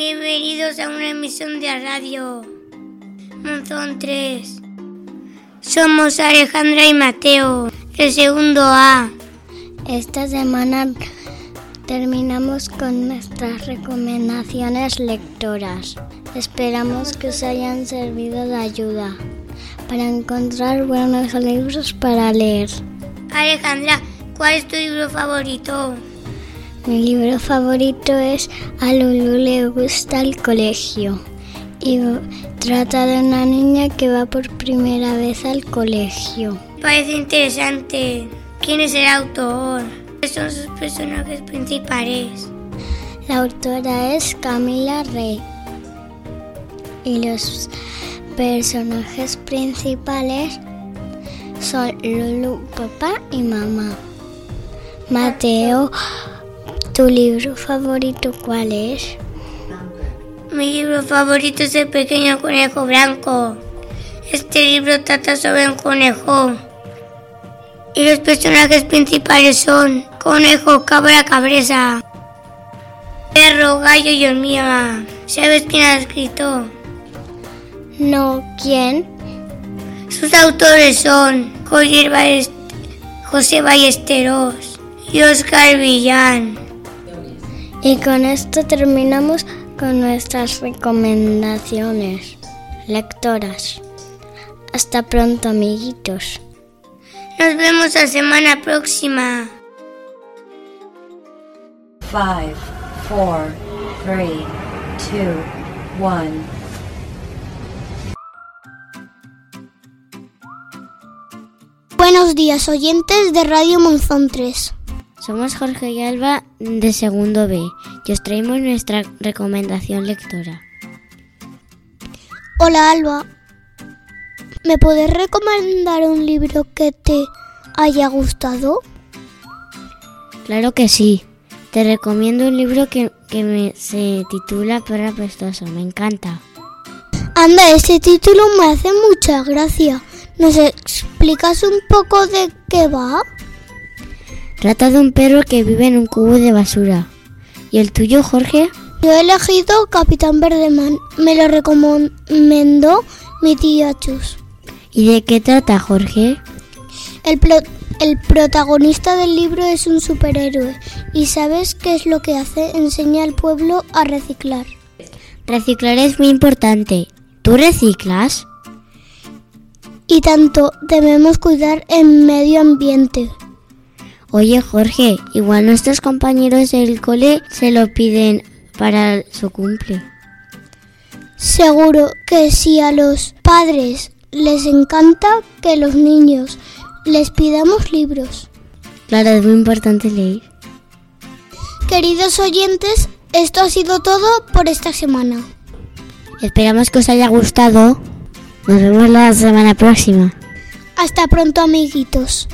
Bienvenidos a una emisión de radio. Monzón 3. Somos Alejandra y Mateo, el segundo A. Esta semana terminamos con nuestras recomendaciones lectoras. Esperamos que os hayan servido de ayuda para encontrar buenos libros para leer. Alejandra, ¿cuál es tu libro favorito? Mi libro favorito es A Lulu le gusta el colegio y trata de una niña que va por primera vez al colegio. Parece interesante. ¿Quién es el autor? ¿Cuáles son sus personajes principales? La autora es Camila Rey y los personajes principales son Lulu, papá y mamá. Mateo ¿Tu libro favorito cuál es? Mi libro favorito es El pequeño conejo blanco. Este libro trata sobre un conejo. Y los personajes principales son conejo, cabra, cabresa, perro, gallo y hormiga. ¿Sabes quién ha escrito? No, ¿quién? Sus autores son José Ballesteros y Oscar Villán. Y con esto terminamos con nuestras recomendaciones lectoras. Hasta pronto, amiguitos. Nos vemos la semana próxima. 5, 4, 3, 2, 1. Buenos días, oyentes de Radio Monzón 3. Somos Jorge y Alba de segundo B y os traemos nuestra recomendación lectora. Hola Alba, ¿me puedes recomendar un libro que te haya gustado? Claro que sí. Te recomiendo un libro que, me, se titula Perra Pestosa. Me encanta. Anda, ese título me hace mucha gracia. ¿Nos explicas un poco de qué va? Trata de un perro que vive en un cubo de basura. ¿Y el tuyo, Jorge? Yo he elegido Capitán Verdeman. Me lo recomendó mi tía Chus. ¿Y de qué trata, Jorge? El, el protagonista del libro es un superhéroe. ¿Y sabes qué es lo que hace? Enseña al pueblo a reciclar. Reciclar es muy importante. ¿Tú reciclas? Y tanto debemos cuidar el medio ambiente. Oye Jorge, igual nuestros compañeros del cole se lo piden para su cumple. Seguro que si a los padres les encanta que los niños les pidamos libros. Claro, es muy importante leer. Queridos oyentes, esto ha sido todo por esta semana. Esperamos que os haya gustado. Nos vemos la semana próxima. Hasta pronto, amiguitos.